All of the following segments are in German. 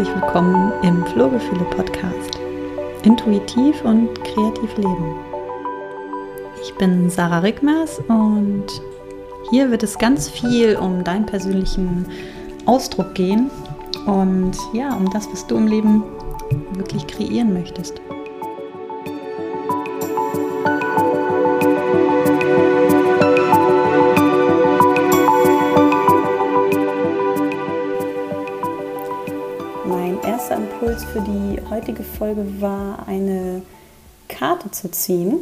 herzlich willkommen im Flohgefühle Podcast. Intuitiv und kreativ leben. Ich bin Sarah Rickmers und hier wird es ganz viel um deinen persönlichen Ausdruck gehen und ja, um das, was du im Leben wirklich kreieren möchtest. Für die heutige Folge war, eine Karte zu ziehen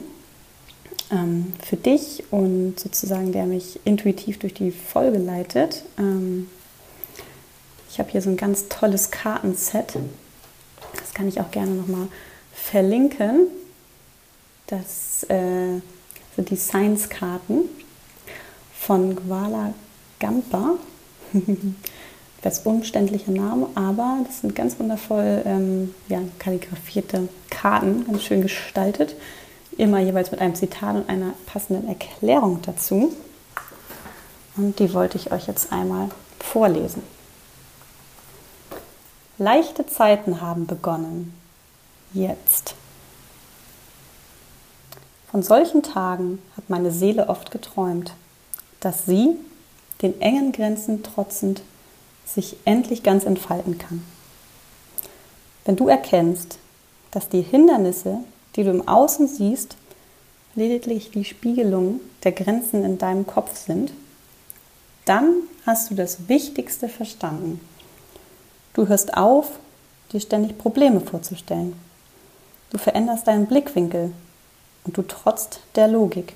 ähm, für dich und sozusagen der mich intuitiv durch die Folge leitet. Ähm, ich habe hier so ein ganz tolles Kartenset. Das kann ich auch gerne nochmal verlinken. Das äh, sind die Science-Karten von Gwala Gampa. etwas umständlicher Name, aber das sind ganz wundervoll ähm, ja, kalligrafierte Karten, ganz schön gestaltet. Immer jeweils mit einem Zitat und einer passenden Erklärung dazu. Und die wollte ich euch jetzt einmal vorlesen. Leichte Zeiten haben begonnen. Jetzt. Von solchen Tagen hat meine Seele oft geträumt, dass sie, den engen Grenzen trotzend, sich endlich ganz entfalten kann. Wenn du erkennst, dass die Hindernisse, die du im Außen siehst, lediglich die Spiegelung der Grenzen in deinem Kopf sind, dann hast du das Wichtigste verstanden. Du hörst auf, dir ständig Probleme vorzustellen. Du veränderst deinen Blickwinkel und du trotzt der Logik.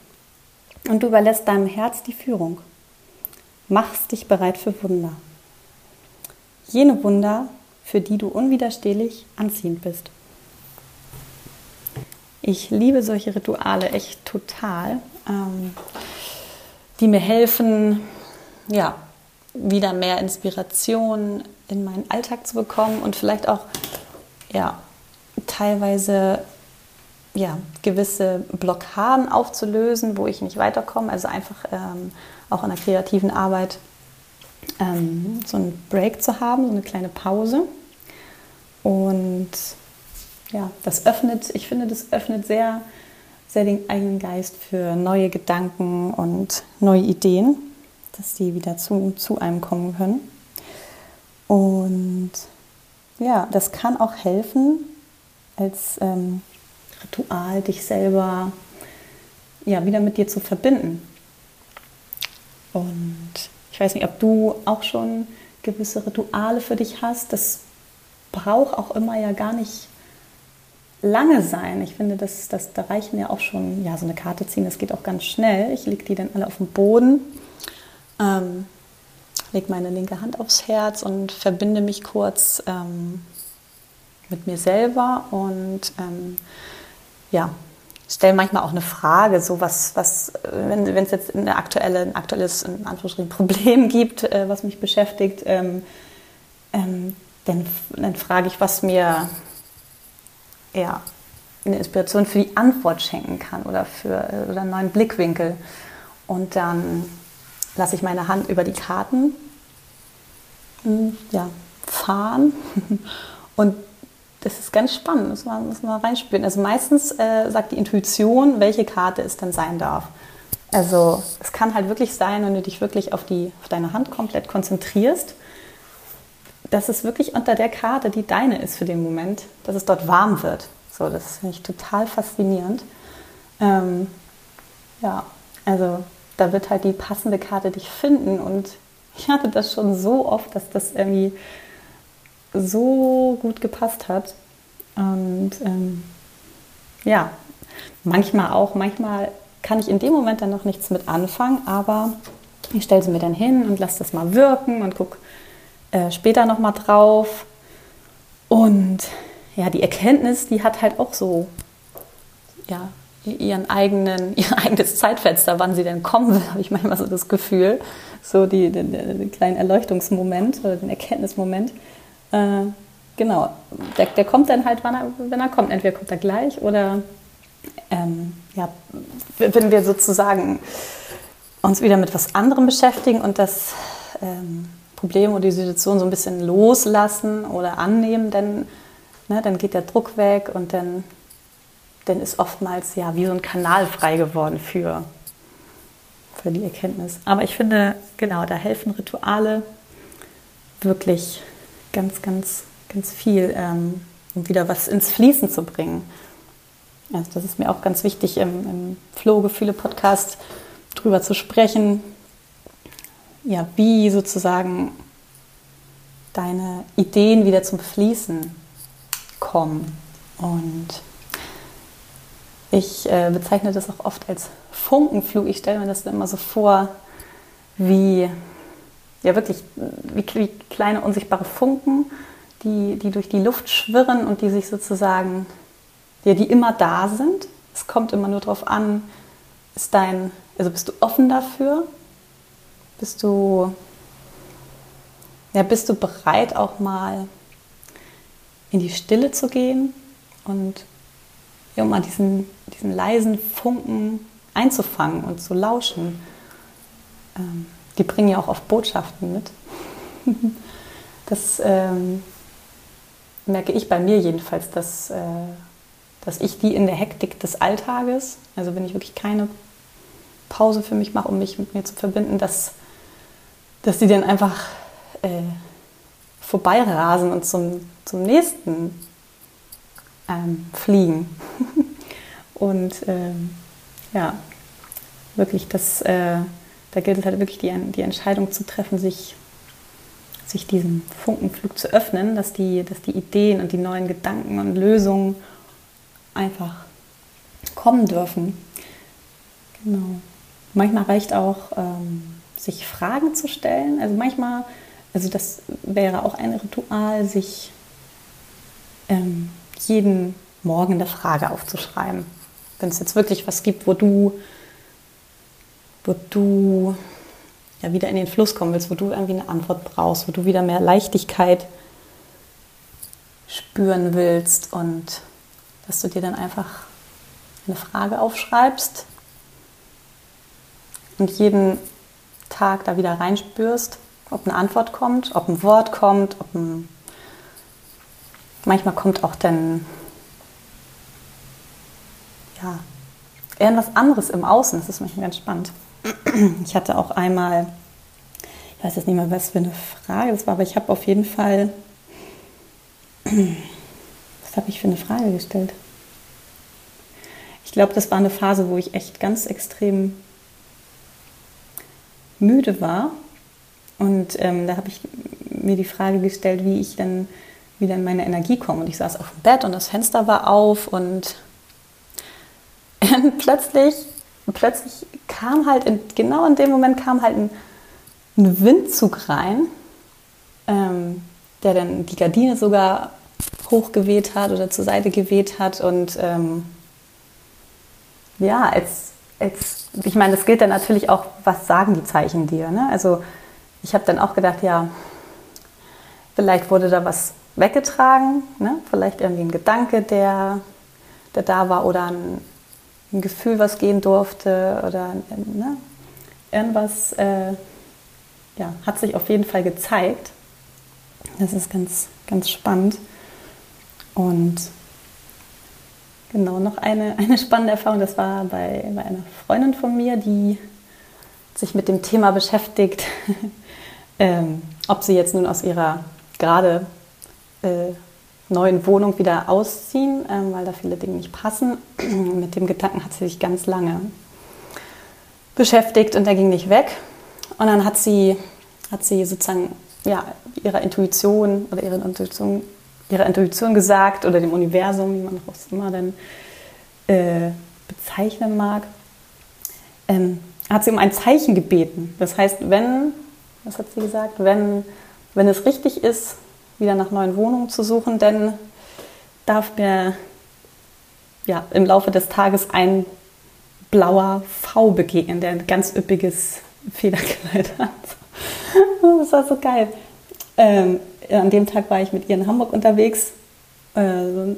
Und du überlässt deinem Herz die Führung. Machst dich bereit für Wunder jene Wunder, für die du unwiderstehlich anziehend bist. Ich liebe solche Rituale echt total, ähm, die mir helfen, ja, wieder mehr Inspiration in meinen Alltag zu bekommen und vielleicht auch, ja, teilweise ja, gewisse Blockaden aufzulösen, wo ich nicht weiterkomme. Also einfach ähm, auch in der kreativen Arbeit ähm, so einen Break zu haben, so eine kleine Pause. Und ja, das öffnet, ich finde, das öffnet sehr, sehr den eigenen Geist für neue Gedanken und neue Ideen, dass die wieder zu, zu einem kommen können. Und ja, das kann auch helfen, als ähm, Ritual dich selber ja, wieder mit dir zu verbinden. Und ich weiß nicht, ob du auch schon gewisse Rituale für dich hast. Das braucht auch immer ja gar nicht lange sein. Ich finde, das, das, da reichen ja auch schon, ja, so eine Karte ziehen, das geht auch ganz schnell. Ich lege die dann alle auf den Boden, ähm, lege meine linke Hand aufs Herz und verbinde mich kurz ähm, mit mir selber und ähm, ja, stelle manchmal auch eine Frage, so was, was wenn es jetzt eine aktuelle, ein aktuelles in Anführungsstrichen Problem gibt, äh, was mich beschäftigt, ähm, ähm, dann, dann frage ich, was mir ja, eine Inspiration für die Antwort schenken kann oder für äh, oder einen neuen Blickwinkel. Und dann lasse ich meine Hand über die Karten hm, ja, fahren und das ist ganz spannend, muss man, muss man reinspüren. Also meistens äh, sagt die Intuition, welche Karte es denn sein darf. Also es kann halt wirklich sein, wenn du dich wirklich auf, die, auf deine Hand komplett konzentrierst, dass es wirklich unter der Karte, die deine ist für den Moment, dass es dort warm wird. So, das finde ich total faszinierend. Ähm, ja, also da wird halt die passende Karte dich finden und ich hatte das schon so oft, dass das irgendwie so gut gepasst hat. Und ähm, ja, manchmal auch, manchmal kann ich in dem Moment dann noch nichts mit anfangen, aber ich stelle sie mir dann hin und lasse das mal wirken und gucke äh, später nochmal drauf. Und ja, die Erkenntnis, die hat halt auch so ja, ihren eigenen, ihr eigenes Zeitfenster, wann sie denn kommen will, habe ich manchmal so das Gefühl. So die, den, den kleinen Erleuchtungsmoment oder den Erkenntnismoment. Äh, genau, der, der kommt dann halt, wann er, wenn er kommt. Entweder kommt er gleich oder ähm, ja, wenn wir sozusagen uns wieder mit was anderem beschäftigen und das ähm, Problem oder die Situation so ein bisschen loslassen oder annehmen, dann, ne, dann geht der Druck weg und dann, dann ist oftmals ja wie so ein Kanal frei geworden für, für die Erkenntnis. Aber ich finde, genau, da helfen Rituale wirklich ganz, ganz, ganz viel, ähm, um wieder was ins Fließen zu bringen. Also das ist mir auch ganz wichtig im, im Flow-Gefühle-Podcast drüber zu sprechen, ja, wie sozusagen deine Ideen wieder zum Fließen kommen. Und ich äh, bezeichne das auch oft als Funkenflug. Ich stelle mir das immer so vor, wie ja wirklich wie, wie kleine unsichtbare Funken, die, die durch die Luft schwirren und die sich sozusagen, ja, die immer da sind. Es kommt immer nur darauf an, ist dein, also bist du offen dafür? Bist du, ja, bist du bereit, auch mal in die Stille zu gehen und ja, mal diesen, diesen leisen Funken einzufangen und zu lauschen? Ähm, die bringen ja auch oft Botschaften mit. das ähm, merke ich bei mir jedenfalls, dass, äh, dass ich die in der Hektik des Alltages, also wenn ich wirklich keine Pause für mich mache, um mich mit mir zu verbinden, dass, dass die dann einfach äh, vorbeirasen und zum, zum nächsten ähm, fliegen. und ähm, ja, wirklich das. Äh, da gilt es halt wirklich die, die Entscheidung zu treffen, sich, sich diesem Funkenflug zu öffnen, dass die, dass die Ideen und die neuen Gedanken und Lösungen einfach kommen dürfen. Genau. Manchmal reicht auch, ähm, sich Fragen zu stellen. Also manchmal, also das wäre auch ein Ritual, sich ähm, jeden Morgen eine Frage aufzuschreiben. Wenn es jetzt wirklich was gibt, wo du wo du ja wieder in den Fluss kommen willst, wo du irgendwie eine Antwort brauchst, wo du wieder mehr Leichtigkeit spüren willst und dass du dir dann einfach eine Frage aufschreibst und jeden Tag da wieder reinspürst, ob eine Antwort kommt, ob ein Wort kommt, ob ein manchmal kommt auch dann ja irgendwas anderes im Außen. Das ist manchmal ganz spannend. Ich hatte auch einmal, ich weiß jetzt nicht mehr, was für eine Frage das war, aber ich habe auf jeden Fall, was habe ich für eine Frage gestellt? Ich glaube, das war eine Phase, wo ich echt ganz extrem müde war. Und ähm, da habe ich mir die Frage gestellt, wie ich dann wieder in meine Energie komme. Und ich saß auf dem Bett und das Fenster war auf und plötzlich plötzlich kam halt, in, genau in dem Moment kam halt ein, ein Windzug rein, ähm, der dann die Gardine sogar hochgeweht hat oder zur Seite geweht hat. Und ähm, ja, als, als, ich meine, das gilt dann natürlich auch, was sagen die Zeichen dir. Ne? Also ich habe dann auch gedacht, ja, vielleicht wurde da was weggetragen, ne? vielleicht irgendwie ein Gedanke, der, der da war oder ein, ein Gefühl, was gehen durfte oder ne, irgendwas äh, ja, hat sich auf jeden Fall gezeigt. Das ist ganz, ganz spannend. Und genau, noch eine, eine spannende Erfahrung, das war bei, bei einer Freundin von mir, die sich mit dem Thema beschäftigt, ähm, ob sie jetzt nun aus ihrer gerade äh, neuen Wohnung wieder ausziehen, ähm, weil da viele Dinge nicht passen. Mit dem Gedanken hat sie sich ganz lange beschäftigt und der ging nicht weg. Und dann hat sie, hat sie sozusagen ja, ihrer Intuition oder ihrer Intuition, ihrer Intuition gesagt oder dem Universum, wie man auch immer dann äh, bezeichnen mag, ähm, hat sie um ein Zeichen gebeten. Das heißt, wenn, was hat sie gesagt, wenn, wenn es richtig ist, wieder nach neuen Wohnungen zu suchen, denn darf mir ja, im Laufe des Tages ein blauer V begegnen, der ein ganz üppiges Federkleid hat. Das war so geil. Ähm, an dem Tag war ich mit ihr in Hamburg unterwegs, äh, so ein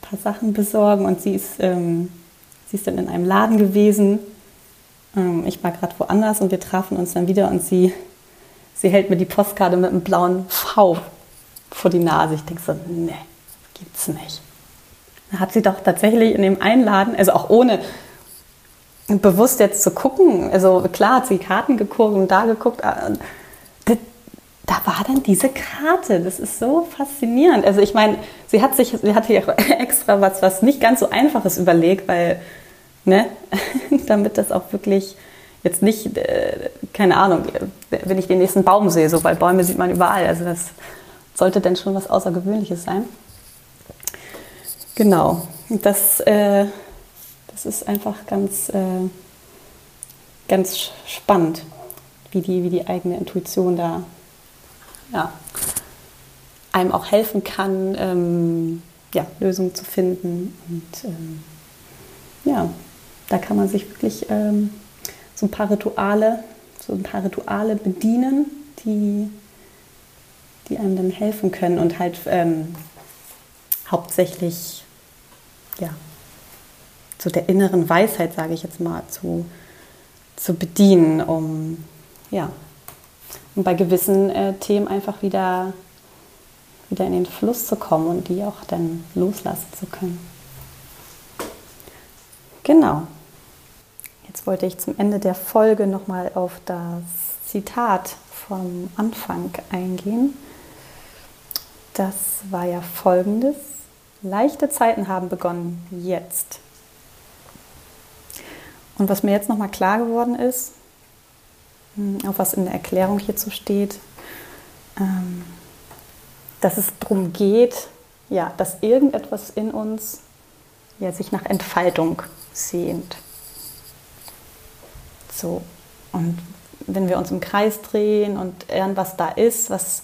paar Sachen besorgen und sie ist, ähm, sie ist dann in einem Laden gewesen. Ähm, ich war gerade woanders und wir trafen uns dann wieder und sie sie hält mir die Postkarte mit einem blauen V vor die Nase. Ich denke so, nee, gibt's nicht. Da hat sie doch tatsächlich in dem Einladen, also auch ohne bewusst jetzt zu gucken, also klar hat sie Karten geguckt und da geguckt, äh, da war dann diese Karte. Das ist so faszinierend. Also ich meine, sie hat sich, sie hatte ja extra was, was nicht ganz so einfaches überlegt, weil, ne, damit das auch wirklich jetzt nicht, äh, keine Ahnung, wenn ich den nächsten Baum sehe, so, weil Bäume sieht man überall. Also das sollte dann schon was Außergewöhnliches sein. Genau. Das, äh, das ist einfach ganz, äh, ganz spannend, wie die, wie die eigene Intuition da ja, einem auch helfen kann, ähm, ja, Lösungen zu finden. Und ähm, ja, da kann man sich wirklich ähm, so ein paar Rituale, so ein paar Rituale bedienen, die, die einem dann helfen können und halt ähm, hauptsächlich ja, zu der inneren Weisheit, sage ich jetzt mal, zu, zu bedienen, um ja, und bei gewissen äh, Themen einfach wieder, wieder in den Fluss zu kommen und die auch dann loslassen zu können. Genau. Jetzt wollte ich zum Ende der Folge nochmal auf das Zitat vom Anfang eingehen. Das war ja folgendes. Leichte Zeiten haben begonnen jetzt. Und was mir jetzt nochmal klar geworden ist, hm, auch was in der Erklärung hierzu steht, ähm, dass es darum geht, ja, dass irgendetwas in uns ja, sich nach Entfaltung sehnt. So, und wenn wir uns im Kreis drehen und irgendwas da ist, was,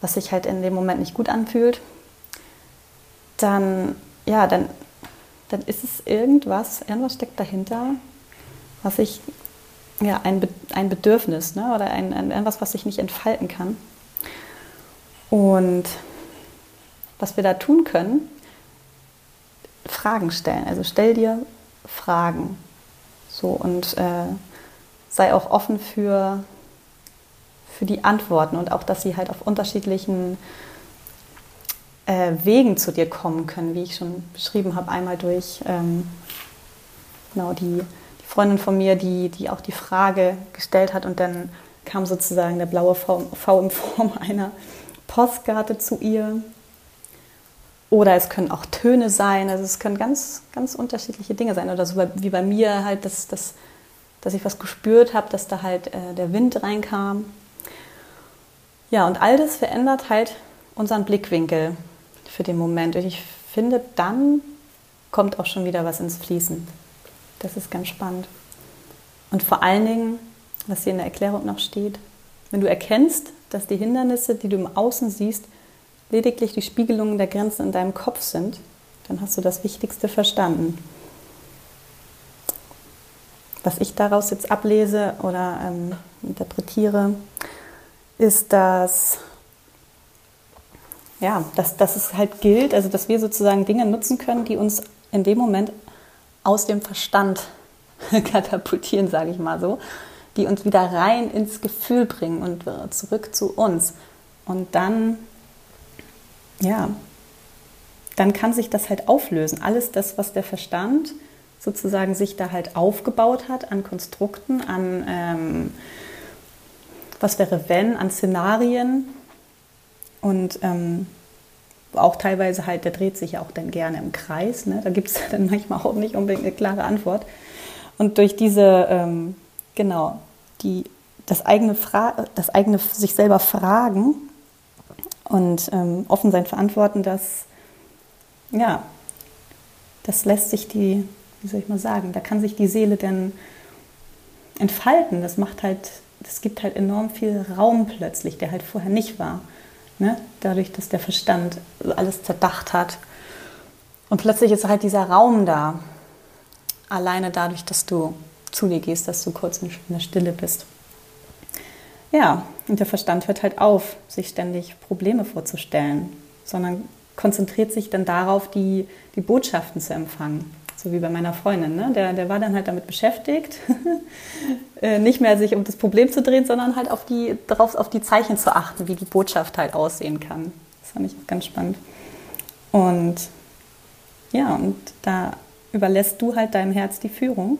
was sich halt in dem Moment nicht gut anfühlt, dann, ja, dann, dann ist es irgendwas, irgendwas steckt dahinter, was sich ja, ein, Be ein Bedürfnis ne? oder ein, ein, etwas, was sich nicht entfalten kann. Und was wir da tun können, Fragen stellen. Also stell dir Fragen. So und äh, sei auch offen für, für die Antworten und auch, dass sie halt auf unterschiedlichen äh, Wegen zu dir kommen können, wie ich schon beschrieben habe, einmal durch ähm, genau die Freundin von mir, die, die auch die Frage gestellt hat und dann kam sozusagen der blaue v, v in Form einer Postkarte zu ihr. Oder es können auch Töne sein, also es können ganz, ganz unterschiedliche Dinge sein. Oder so wie bei mir halt, dass, dass, dass ich was gespürt habe, dass da halt äh, der Wind reinkam. Ja, und all das verändert halt unseren Blickwinkel für den Moment. Und ich finde, dann kommt auch schon wieder was ins Fließen. Das ist ganz spannend. Und vor allen Dingen, was hier in der Erklärung noch steht, wenn du erkennst, dass die Hindernisse, die du im Außen siehst, lediglich die Spiegelungen der Grenzen in deinem Kopf sind, dann hast du das Wichtigste verstanden. Was ich daraus jetzt ablese oder ähm, interpretiere, ist, dass, ja, dass, dass es halt gilt, also dass wir sozusagen Dinge nutzen können, die uns in dem Moment aus dem Verstand katapultieren, sage ich mal so, die uns wieder rein ins Gefühl bringen und zurück zu uns. Und dann, ja, dann kann sich das halt auflösen. Alles das, was der Verstand sozusagen sich da halt aufgebaut hat an Konstrukten, an ähm, was wäre wenn, an Szenarien und ähm, auch teilweise halt, der dreht sich ja auch dann gerne im Kreis. Ne? Da gibt es dann manchmal auch nicht unbedingt eine klare Antwort. Und durch diese, ähm, genau, die, das, eigene das eigene sich selber fragen und ähm, offen sein für Antworten, das, ja, das lässt sich die, wie soll ich mal sagen, da kann sich die Seele dann entfalten. Das macht halt, das gibt halt enorm viel Raum plötzlich, der halt vorher nicht war. Ne? Dadurch, dass der Verstand alles zerdacht hat. Und plötzlich ist halt dieser Raum da. Alleine dadurch, dass du zu dir gehst, dass du kurz in der Stille bist. Ja, und der Verstand hört halt auf, sich ständig Probleme vorzustellen, sondern konzentriert sich dann darauf, die, die Botschaften zu empfangen. So wie bei meiner Freundin. Ne? Der, der war dann halt damit beschäftigt, äh, nicht mehr sich um das Problem zu drehen, sondern halt auf die, darauf auf die Zeichen zu achten, wie die Botschaft halt aussehen kann. Das fand ich auch ganz spannend. Und ja, und da überlässt du halt deinem Herz die Führung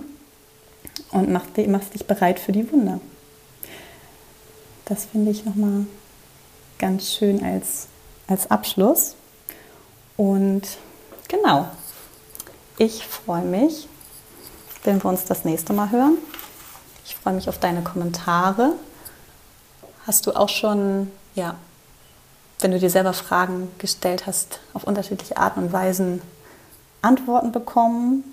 und machst, machst dich bereit für die Wunder. Das finde ich nochmal ganz schön als, als Abschluss. Und genau, ich freue mich, wenn wir uns das nächste Mal hören. Ich freue mich auf deine Kommentare. Hast du auch schon, ja, wenn du dir selber Fragen gestellt hast, auf unterschiedliche Arten und Weisen Antworten bekommen?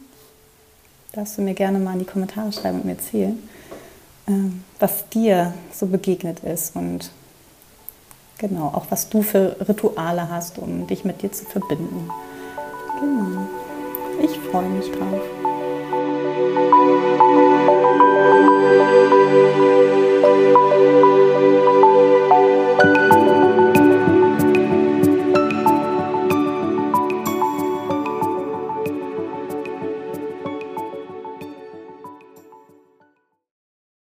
Darfst du mir gerne mal in die Kommentare schreiben und mir erzählen, ähm, was dir so begegnet ist und genau, auch was du für Rituale hast, um dich mit dir zu verbinden. Genau. Ich freue mich drauf.